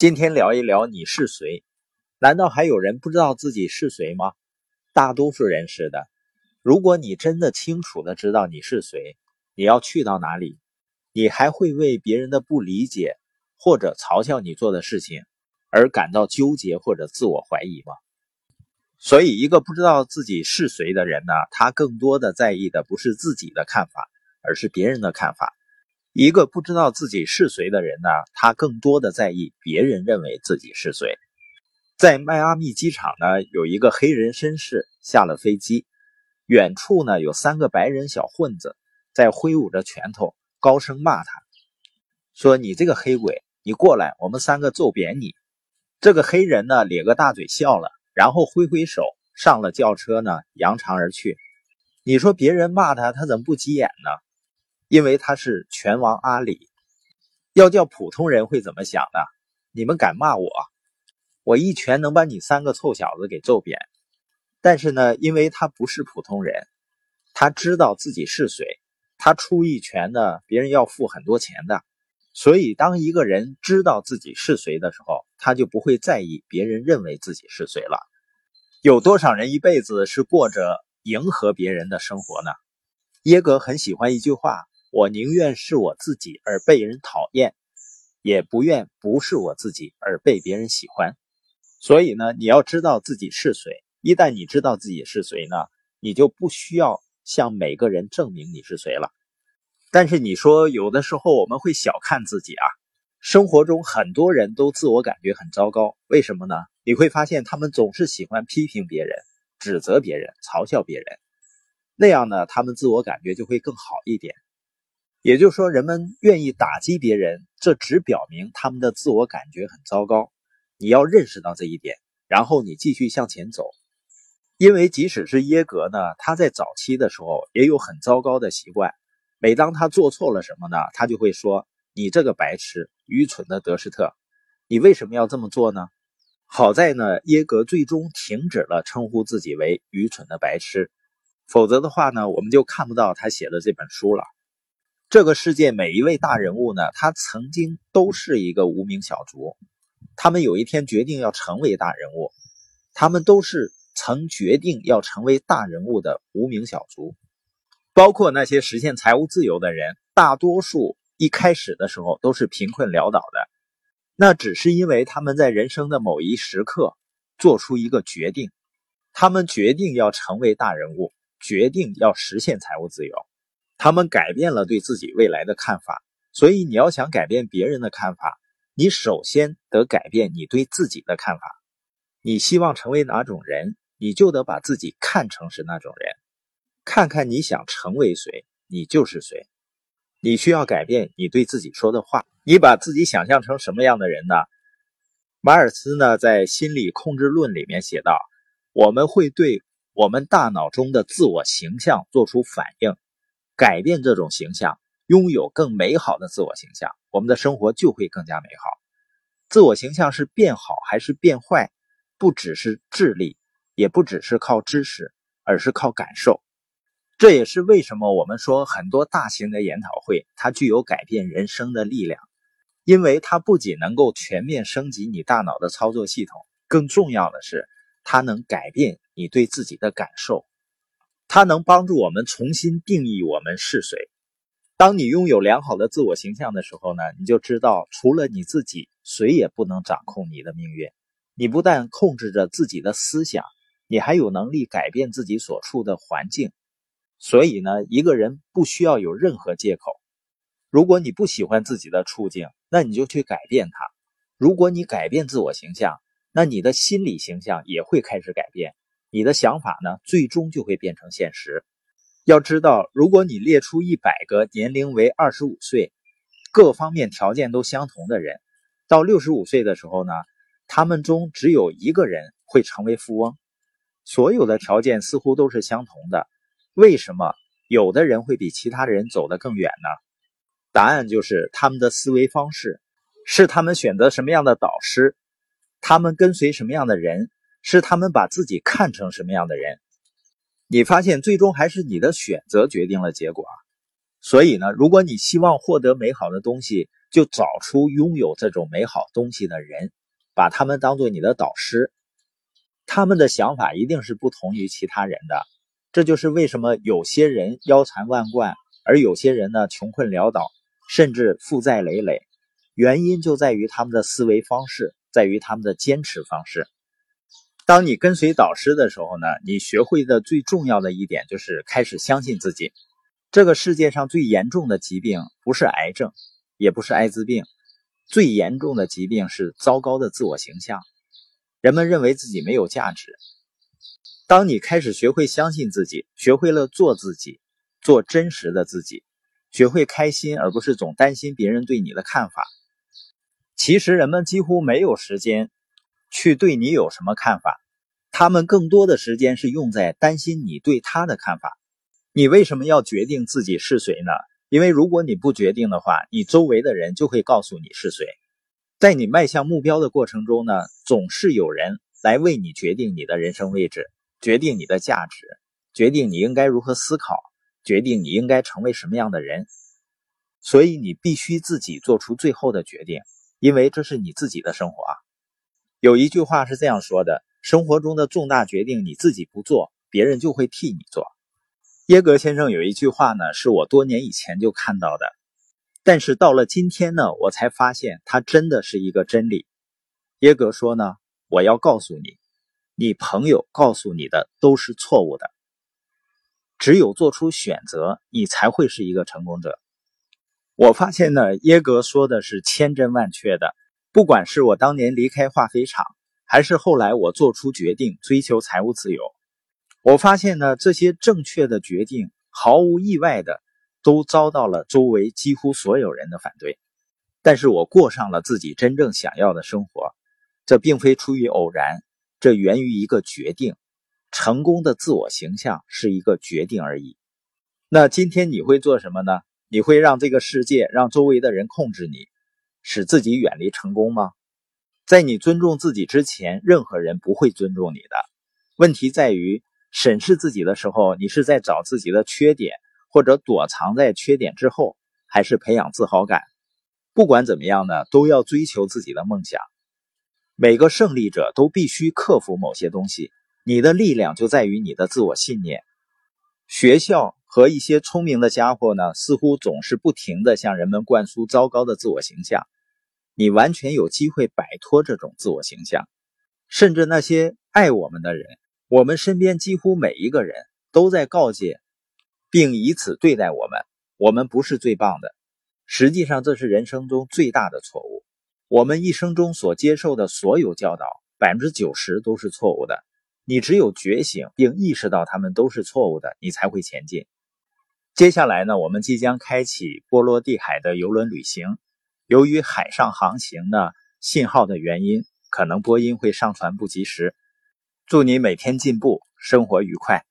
今天聊一聊你是谁？难道还有人不知道自己是谁吗？大多数人是的。如果你真的清楚的知道你是谁，你要去到哪里，你还会为别人的不理解或者嘲笑你做的事情而感到纠结或者自我怀疑吗？所以，一个不知道自己是谁的人呢，他更多的在意的不是自己的看法，而是别人的看法。一个不知道自己是谁的人呢，他更多的在意别人认为自己是谁。在迈阿密机场呢，有一个黑人绅士下了飞机，远处呢有三个白人小混子在挥舞着拳头，高声骂他，说：“你这个黑鬼，你过来，我们三个揍扁你！”这个黑人呢咧个大嘴笑了，然后挥挥手上了轿车呢，扬长而去。你说别人骂他，他怎么不急眼呢？因为他是拳王阿里，要叫普通人会怎么想呢？你们敢骂我，我一拳能把你三个臭小子给揍扁。但是呢，因为他不是普通人，他知道自己是谁，他出一拳呢，别人要付很多钱的。所以，当一个人知道自己是谁的时候，他就不会在意别人认为自己是谁了。有多少人一辈子是过着迎合别人的生活呢？耶格很喜欢一句话。我宁愿是我自己而被人讨厌，也不愿不是我自己而被别人喜欢。所以呢，你要知道自己是谁。一旦你知道自己是谁呢，你就不需要向每个人证明你是谁了。但是你说有的时候我们会小看自己啊。生活中很多人都自我感觉很糟糕，为什么呢？你会发现他们总是喜欢批评别人、指责别人、嘲笑别人，那样呢，他们自我感觉就会更好一点。也就是说，人们愿意打击别人，这只表明他们的自我感觉很糟糕。你要认识到这一点，然后你继续向前走。因为即使是耶格呢，他在早期的时候也有很糟糕的习惯。每当他做错了什么呢，他就会说：“你这个白痴、愚蠢的德施特，你为什么要这么做呢？”好在呢，耶格最终停止了称呼自己为愚蠢的白痴，否则的话呢，我们就看不到他写的这本书了。这个世界每一位大人物呢，他曾经都是一个无名小卒，他们有一天决定要成为大人物，他们都是曾决定要成为大人物的无名小卒，包括那些实现财务自由的人，大多数一开始的时候都是贫困潦倒的，那只是因为他们在人生的某一时刻做出一个决定，他们决定要成为大人物，决定要实现财务自由。他们改变了对自己未来的看法，所以你要想改变别人的看法，你首先得改变你对自己的看法。你希望成为哪种人，你就得把自己看成是那种人。看看你想成为谁，你就是谁。你需要改变你对自己说的话。你把自己想象成什么样的人呢？马尔斯呢，在《心理控制论》里面写道：“我们会对我们大脑中的自我形象做出反应。”改变这种形象，拥有更美好的自我形象，我们的生活就会更加美好。自我形象是变好还是变坏，不只是智力，也不只是靠知识，而是靠感受。这也是为什么我们说很多大型的研讨会，它具有改变人生的力量，因为它不仅能够全面升级你大脑的操作系统，更重要的是，它能改变你对自己的感受。它能帮助我们重新定义我们是谁。当你拥有良好的自我形象的时候呢，你就知道除了你自己，谁也不能掌控你的命运。你不但控制着自己的思想，你还有能力改变自己所处的环境。所以呢，一个人不需要有任何借口。如果你不喜欢自己的处境，那你就去改变它。如果你改变自我形象，那你的心理形象也会开始改变。你的想法呢，最终就会变成现实。要知道，如果你列出一百个年龄为二十五岁、各方面条件都相同的人，到六十五岁的时候呢，他们中只有一个人会成为富翁。所有的条件似乎都是相同的，为什么有的人会比其他人走得更远呢？答案就是他们的思维方式，是他们选择什么样的导师，他们跟随什么样的人。是他们把自己看成什么样的人，你发现最终还是你的选择决定了结果啊。所以呢，如果你希望获得美好的东西，就找出拥有这种美好东西的人，把他们当做你的导师。他们的想法一定是不同于其他人的，这就是为什么有些人腰缠万贯，而有些人呢穷困潦倒，甚至负债累累。原因就在于他们的思维方式，在于他们的坚持方式。当你跟随导师的时候呢，你学会的最重要的一点就是开始相信自己。这个世界上最严重的疾病不是癌症，也不是艾滋病，最严重的疾病是糟糕的自我形象。人们认为自己没有价值。当你开始学会相信自己，学会了做自己，做真实的自己，学会开心，而不是总担心别人对你的看法。其实人们几乎没有时间。去对你有什么看法？他们更多的时间是用在担心你对他的看法。你为什么要决定自己是谁呢？因为如果你不决定的话，你周围的人就会告诉你是谁。在你迈向目标的过程中呢，总是有人来为你决定你的人生位置，决定你的价值，决定你应该如何思考，决定你应该成为什么样的人。所以你必须自己做出最后的决定，因为这是你自己的生活啊。有一句话是这样说的：生活中的重大决定，你自己不做，别人就会替你做。耶格先生有一句话呢，是我多年以前就看到的，但是到了今天呢，我才发现它真的是一个真理。耶格说呢，我要告诉你，你朋友告诉你的都是错误的。只有做出选择，你才会是一个成功者。我发现呢，耶格说的是千真万确的。不管是我当年离开化肥厂，还是后来我做出决定追求财务自由，我发现呢，这些正确的决定毫无意外的都遭到了周围几乎所有人的反对。但是我过上了自己真正想要的生活，这并非出于偶然，这源于一个决定。成功的自我形象是一个决定而已。那今天你会做什么呢？你会让这个世界，让周围的人控制你？使自己远离成功吗？在你尊重自己之前，任何人不会尊重你的。问题在于审视自己的时候，你是在找自己的缺点，或者躲藏在缺点之后，还是培养自豪感？不管怎么样呢，都要追求自己的梦想。每个胜利者都必须克服某些东西。你的力量就在于你的自我信念。学校。和一些聪明的家伙呢，似乎总是不停地向人们灌输糟糕的自我形象。你完全有机会摆脱这种自我形象。甚至那些爱我们的人，我们身边几乎每一个人都在告诫，并以此对待我们：我们不是最棒的。实际上，这是人生中最大的错误。我们一生中所接受的所有教导，百分之九十都是错误的。你只有觉醒并意识到他们都是错误的，你才会前进。接下来呢，我们即将开启波罗的海的游轮旅行。由于海上航行呢信号的原因，可能播音会上传不及时。祝你每天进步，生活愉快。